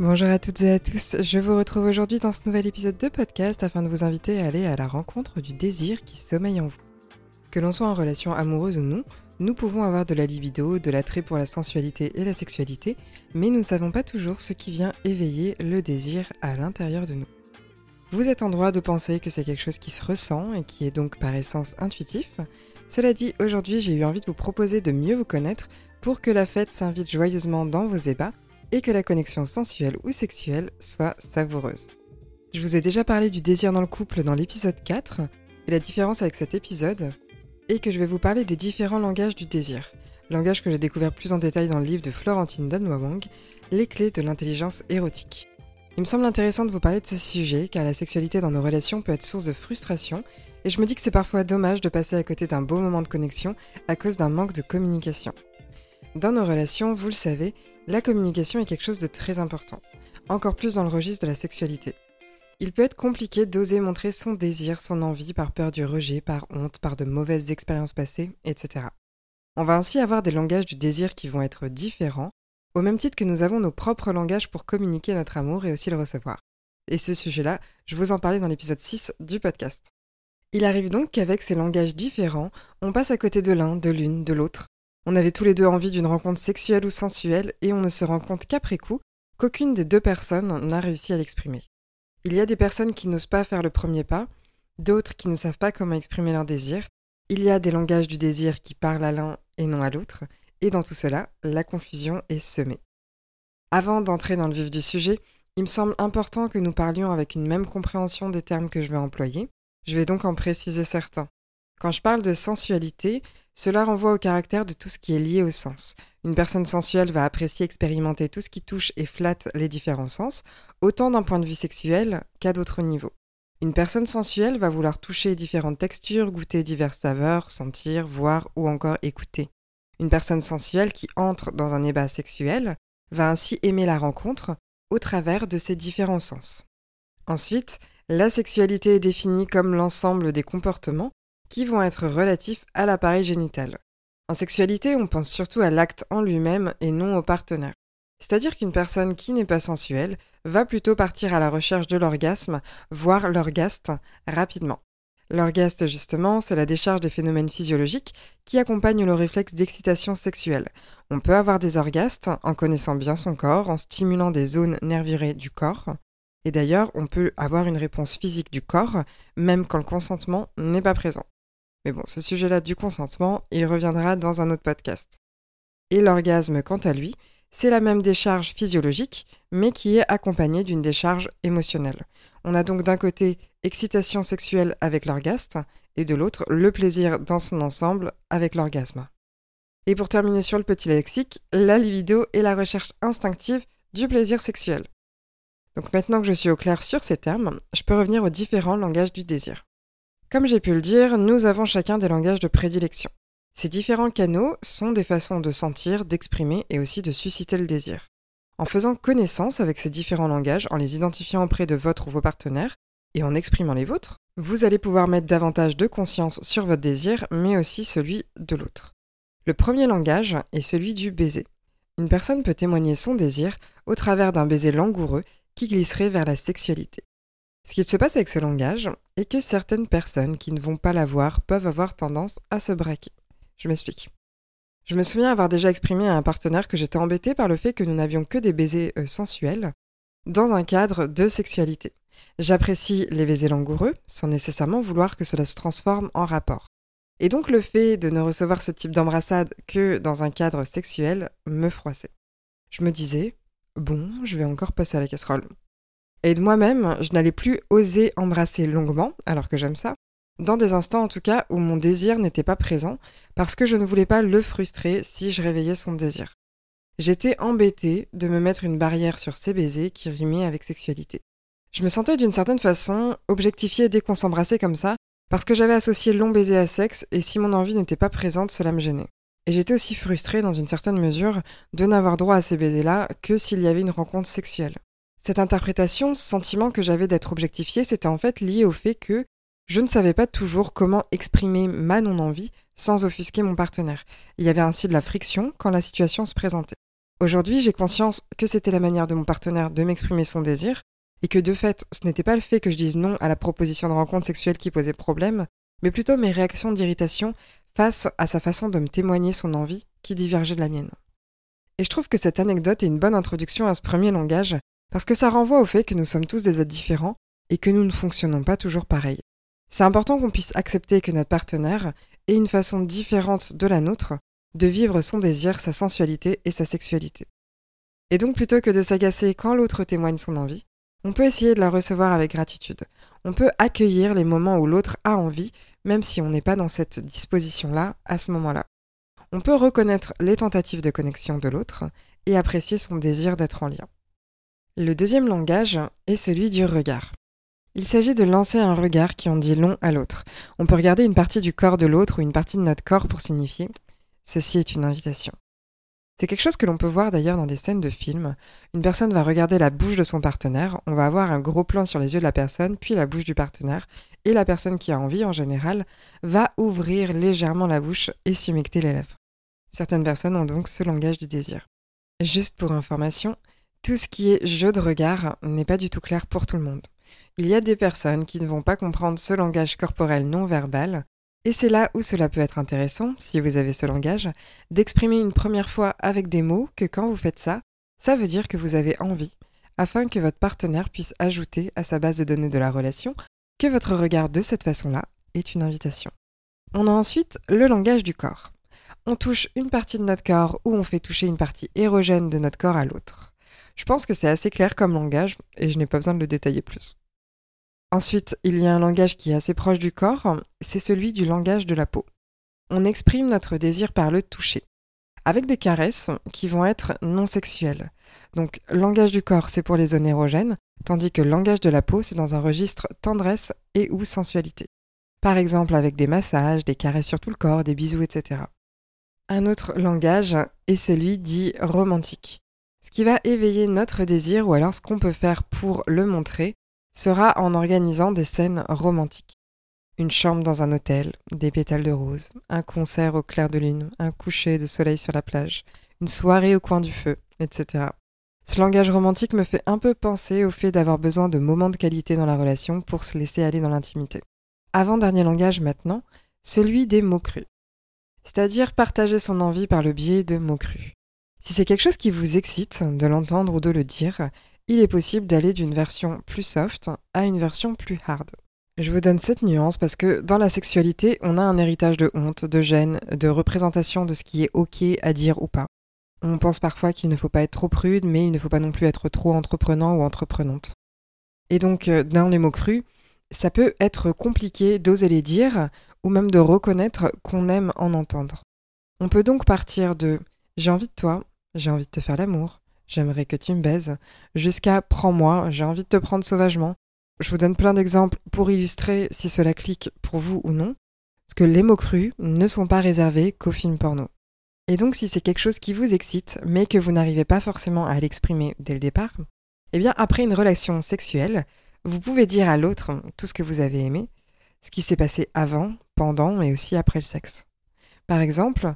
Bonjour à toutes et à tous, je vous retrouve aujourd'hui dans ce nouvel épisode de podcast afin de vous inviter à aller à la rencontre du désir qui sommeille en vous. Que l'on soit en relation amoureuse ou non, nous pouvons avoir de la libido, de l'attrait pour la sensualité et la sexualité, mais nous ne savons pas toujours ce qui vient éveiller le désir à l'intérieur de nous. Vous êtes en droit de penser que c'est quelque chose qui se ressent et qui est donc par essence intuitif. Cela dit, aujourd'hui j'ai eu envie de vous proposer de mieux vous connaître pour que la fête s'invite joyeusement dans vos ébats et que la connexion sensuelle ou sexuelle soit savoureuse. Je vous ai déjà parlé du désir dans le couple dans l'épisode 4, et la différence avec cet épisode est que je vais vous parler des différents langages du désir, langage que j'ai découvert plus en détail dans le livre de Florentine Donwawang, Les clés de l'intelligence érotique. Il me semble intéressant de vous parler de ce sujet car la sexualité dans nos relations peut être source de frustration et je me dis que c'est parfois dommage de passer à côté d'un beau moment de connexion à cause d'un manque de communication. Dans nos relations, vous le savez, la communication est quelque chose de très important, encore plus dans le registre de la sexualité. Il peut être compliqué d'oser montrer son désir, son envie par peur du rejet, par honte, par de mauvaises expériences passées, etc. On va ainsi avoir des langages du désir qui vont être différents, au même titre que nous avons nos propres langages pour communiquer notre amour et aussi le recevoir. Et ce sujet-là, je vous en parlais dans l'épisode 6 du podcast. Il arrive donc qu'avec ces langages différents, on passe à côté de l'un, de l'une, de l'autre, on avait tous les deux envie d'une rencontre sexuelle ou sensuelle et on ne se rend compte qu'après coup qu'aucune des deux personnes n'a réussi à l'exprimer. Il y a des personnes qui n'osent pas faire le premier pas, d'autres qui ne savent pas comment exprimer leur désir, il y a des langages du désir qui parlent à l'un et non à l'autre, et dans tout cela, la confusion est semée. Avant d'entrer dans le vif du sujet, il me semble important que nous parlions avec une même compréhension des termes que je vais employer. Je vais donc en préciser certains. Quand je parle de sensualité, cela renvoie au caractère de tout ce qui est lié au sens. Une personne sensuelle va apprécier expérimenter tout ce qui touche et flatte les différents sens, autant d'un point de vue sexuel qu'à d'autres niveaux. Une personne sensuelle va vouloir toucher différentes textures, goûter diverses saveurs, sentir, voir ou encore écouter. Une personne sensuelle qui entre dans un ébat sexuel va ainsi aimer la rencontre au travers de ses différents sens. Ensuite, la sexualité est définie comme l'ensemble des comportements qui vont être relatifs à l'appareil génital. En sexualité, on pense surtout à l'acte en lui-même et non au partenaire. C'est-à-dire qu'une personne qui n'est pas sensuelle va plutôt partir à la recherche de l'orgasme, voire l'orgaste, rapidement. L'orgaste, justement, c'est la décharge des phénomènes physiologiques qui accompagnent le réflexe d'excitation sexuelle. On peut avoir des orgastes en connaissant bien son corps, en stimulant des zones nervurées du corps. Et d'ailleurs, on peut avoir une réponse physique du corps, même quand le consentement n'est pas présent. Mais bon, ce sujet-là du consentement, il reviendra dans un autre podcast. Et l'orgasme, quant à lui, c'est la même décharge physiologique, mais qui est accompagnée d'une décharge émotionnelle. On a donc d'un côté excitation sexuelle avec l'orgasme, et de l'autre le plaisir dans son ensemble avec l'orgasme. Et pour terminer sur le petit lexique, la libido est la recherche instinctive du plaisir sexuel. Donc maintenant que je suis au clair sur ces termes, je peux revenir aux différents langages du désir. Comme j'ai pu le dire, nous avons chacun des langages de prédilection. Ces différents canaux sont des façons de sentir, d'exprimer et aussi de susciter le désir. En faisant connaissance avec ces différents langages, en les identifiant auprès de votre ou vos partenaires, et en exprimant les vôtres, vous allez pouvoir mettre davantage de conscience sur votre désir, mais aussi celui de l'autre. Le premier langage est celui du baiser. Une personne peut témoigner son désir au travers d'un baiser langoureux qui glisserait vers la sexualité. Ce qu'il se passe avec ce langage est que certaines personnes qui ne vont pas l'avoir peuvent avoir tendance à se braquer. Je m'explique. Je me souviens avoir déjà exprimé à un partenaire que j'étais embêtée par le fait que nous n'avions que des baisers euh, sensuels dans un cadre de sexualité. J'apprécie les baisers langoureux sans nécessairement vouloir que cela se transforme en rapport. Et donc le fait de ne recevoir ce type d'embrassade que dans un cadre sexuel me froissait. Je me disais, bon, je vais encore passer à la casserole. Et de moi-même, je n'allais plus oser embrasser longuement, alors que j'aime ça, dans des instants en tout cas où mon désir n'était pas présent, parce que je ne voulais pas le frustrer si je réveillais son désir. j'étais embêtée de me mettre une barrière sur ces baisers qui rimaient avec sexualité. Je me sentais d'une certaine façon objectifiée dès qu'on s'embrassait comme ça, parce que j'avais associé long baiser à sexe, et si mon envie n'était pas présente, cela me gênait. Et j'étais aussi frustrée dans une certaine mesure de n'avoir droit à ces baisers-là que s'il y avait une rencontre sexuelle. Cette interprétation, ce sentiment que j'avais d'être objectifiée, c'était en fait lié au fait que je ne savais pas toujours comment exprimer ma non-envie sans offusquer mon partenaire. Il y avait ainsi de la friction quand la situation se présentait. Aujourd'hui, j'ai conscience que c'était la manière de mon partenaire de m'exprimer son désir, et que de fait, ce n'était pas le fait que je dise non à la proposition de rencontre sexuelle qui posait problème, mais plutôt mes réactions d'irritation face à sa façon de me témoigner son envie qui divergeait de la mienne. Et je trouve que cette anecdote est une bonne introduction à ce premier langage, parce que ça renvoie au fait que nous sommes tous des êtres différents et que nous ne fonctionnons pas toujours pareil. C'est important qu'on puisse accepter que notre partenaire ait une façon différente de la nôtre de vivre son désir, sa sensualité et sa sexualité. Et donc plutôt que de s'agacer quand l'autre témoigne son envie, on peut essayer de la recevoir avec gratitude. On peut accueillir les moments où l'autre a envie, même si on n'est pas dans cette disposition-là à ce moment-là. On peut reconnaître les tentatives de connexion de l'autre et apprécier son désir d'être en lien. Le deuxième langage est celui du regard. Il s'agit de lancer un regard qui en dit long à l'autre. On peut regarder une partie du corps de l'autre ou une partie de notre corps pour signifier ⁇ ceci est une invitation ⁇ c'est quelque chose que l'on peut voir d'ailleurs dans des scènes de films. Une personne va regarder la bouche de son partenaire, on va avoir un gros plan sur les yeux de la personne, puis la bouche du partenaire, et la personne qui a envie en général va ouvrir légèrement la bouche et s'humecter les lèvres. Certaines personnes ont donc ce langage du désir. Juste pour information, tout ce qui est jeu de regard n'est pas du tout clair pour tout le monde. Il y a des personnes qui ne vont pas comprendre ce langage corporel non verbal, et c'est là où cela peut être intéressant, si vous avez ce langage, d'exprimer une première fois avec des mots que quand vous faites ça, ça veut dire que vous avez envie, afin que votre partenaire puisse ajouter à sa base de données de la relation que votre regard de cette façon-là est une invitation. On a ensuite le langage du corps. On touche une partie de notre corps ou on fait toucher une partie érogène de notre corps à l'autre. Je pense que c'est assez clair comme langage et je n'ai pas besoin de le détailler plus. Ensuite, il y a un langage qui est assez proche du corps, c'est celui du langage de la peau. On exprime notre désir par le toucher, avec des caresses qui vont être non sexuelles. Donc, langage du corps, c'est pour les zones érogènes, tandis que langage de la peau, c'est dans un registre tendresse et ou sensualité. Par exemple, avec des massages, des caresses sur tout le corps, des bisous, etc. Un autre langage est celui dit romantique. Ce qui va éveiller notre désir ou alors ce qu'on peut faire pour le montrer, sera en organisant des scènes romantiques. Une chambre dans un hôtel, des pétales de rose, un concert au clair de lune, un coucher de soleil sur la plage, une soirée au coin du feu, etc. Ce langage romantique me fait un peu penser au fait d'avoir besoin de moments de qualité dans la relation pour se laisser aller dans l'intimité. Avant-dernier langage maintenant, celui des mots crus. C'est-à-dire partager son envie par le biais de mots crus. Si c'est quelque chose qui vous excite de l'entendre ou de le dire, il est possible d'aller d'une version plus soft à une version plus hard. Je vous donne cette nuance parce que dans la sexualité, on a un héritage de honte, de gêne, de représentation de ce qui est ok à dire ou pas. On pense parfois qu'il ne faut pas être trop prude, mais il ne faut pas non plus être trop entreprenant ou entreprenante. Et donc, euh, dans les mots crus, ça peut être compliqué d'oser les dire ou même de reconnaître qu'on aime en entendre. On peut donc partir de j'ai envie de toi, j'ai envie de te faire l'amour, j'aimerais que tu me baises, jusqu'à prends-moi, j'ai envie de te prendre sauvagement. Je vous donne plein d'exemples pour illustrer si cela clique pour vous ou non, parce que les mots crus ne sont pas réservés qu'aux films porno. Et donc si c'est quelque chose qui vous excite, mais que vous n'arrivez pas forcément à l'exprimer dès le départ, eh bien après une relation sexuelle, vous pouvez dire à l'autre tout ce que vous avez aimé, ce qui s'est passé avant, pendant et aussi après le sexe. Par exemple,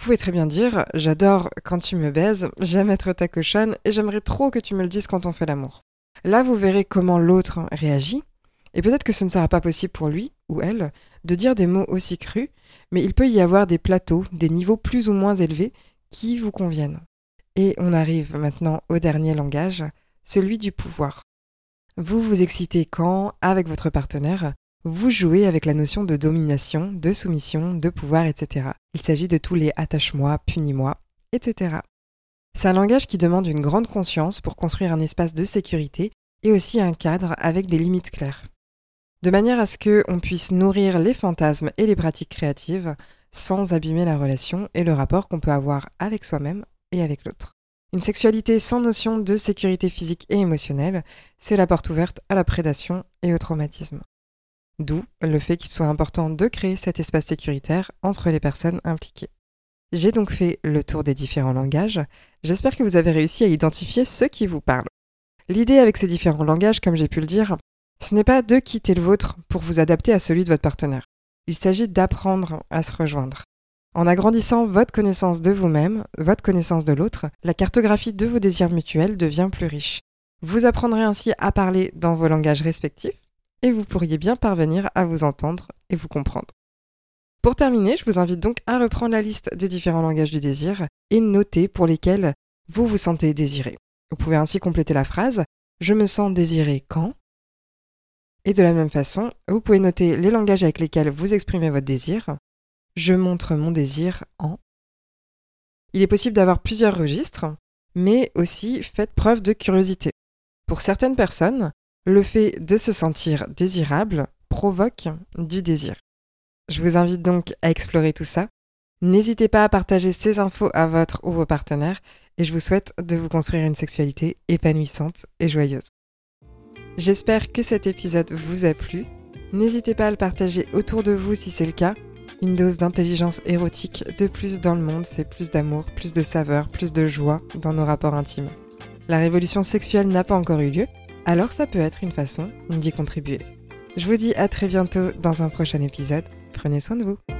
vous pouvez très bien dire J'adore quand tu me baises, j'aime être ta cochonne et j'aimerais trop que tu me le dises quand on fait l'amour. Là, vous verrez comment l'autre réagit, et peut-être que ce ne sera pas possible pour lui ou elle de dire des mots aussi crus, mais il peut y avoir des plateaux, des niveaux plus ou moins élevés qui vous conviennent. Et on arrive maintenant au dernier langage, celui du pouvoir. Vous vous excitez quand, avec votre partenaire, vous jouez avec la notion de domination, de soumission, de pouvoir, etc. Il s'agit de tous les attache-moi, punis-moi, etc. C'est un langage qui demande une grande conscience pour construire un espace de sécurité et aussi un cadre avec des limites claires. De manière à ce qu'on puisse nourrir les fantasmes et les pratiques créatives sans abîmer la relation et le rapport qu'on peut avoir avec soi-même et avec l'autre. Une sexualité sans notion de sécurité physique et émotionnelle, c'est la porte ouverte à la prédation et au traumatisme. D'où le fait qu'il soit important de créer cet espace sécuritaire entre les personnes impliquées. J'ai donc fait le tour des différents langages. J'espère que vous avez réussi à identifier ceux qui vous parlent. L'idée avec ces différents langages, comme j'ai pu le dire, ce n'est pas de quitter le vôtre pour vous adapter à celui de votre partenaire. Il s'agit d'apprendre à se rejoindre. En agrandissant votre connaissance de vous-même, votre connaissance de l'autre, la cartographie de vos désirs mutuels devient plus riche. Vous apprendrez ainsi à parler dans vos langages respectifs et vous pourriez bien parvenir à vous entendre et vous comprendre. Pour terminer, je vous invite donc à reprendre la liste des différents langages du désir et noter pour lesquels vous vous sentez désiré. Vous pouvez ainsi compléter la phrase Je me sens désiré quand Et de la même façon, vous pouvez noter les langages avec lesquels vous exprimez votre désir. Je montre mon désir en. Il est possible d'avoir plusieurs registres, mais aussi faites preuve de curiosité. Pour certaines personnes, le fait de se sentir désirable provoque du désir. Je vous invite donc à explorer tout ça. N'hésitez pas à partager ces infos à votre ou vos partenaires et je vous souhaite de vous construire une sexualité épanouissante et joyeuse. J'espère que cet épisode vous a plu. N'hésitez pas à le partager autour de vous si c'est le cas. Une dose d'intelligence érotique de plus dans le monde, c'est plus d'amour, plus de saveur, plus de joie dans nos rapports intimes. La révolution sexuelle n'a pas encore eu lieu, alors ça peut être une façon d'y contribuer. Je vous dis à très bientôt dans un prochain épisode. Prenez soin de vous.